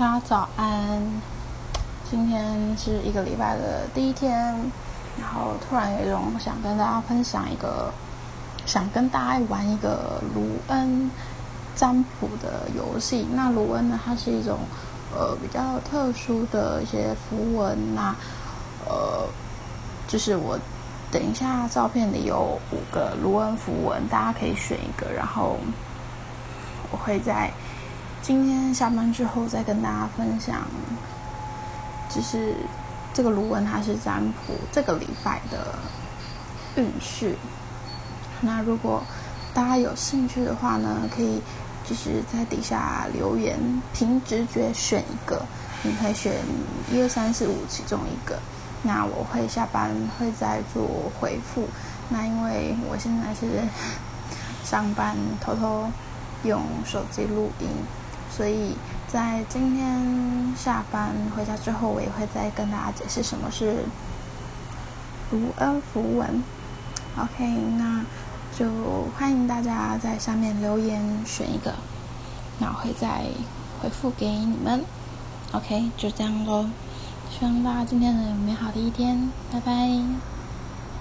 大家早安，今天是一个礼拜的第一天，然后突然有一种想跟大家分享一个，想跟大家玩一个卢恩占卜的游戏。那卢恩呢，它是一种呃比较特殊的一些符文，那呃就是我等一下照片里有五个卢恩符文，大家可以选一个，然后我会在。今天下班之后再跟大家分享，就是这个卢文它是占卜这个礼拜的运势。那如果大家有兴趣的话呢，可以就是在底下留言，凭直觉选一个，你可以选一二三四五其中一个。那我会下班会再做回复。那因为我现在是上班，偷偷用手机录音。所以在今天下班回家之后，我也会再跟大家解释什么是卢恩符文。OK，那就欢迎大家在下面留言选一个，那我会再回复给你们。OK，就这样喽。希望大家今天能有美好的一天，拜拜。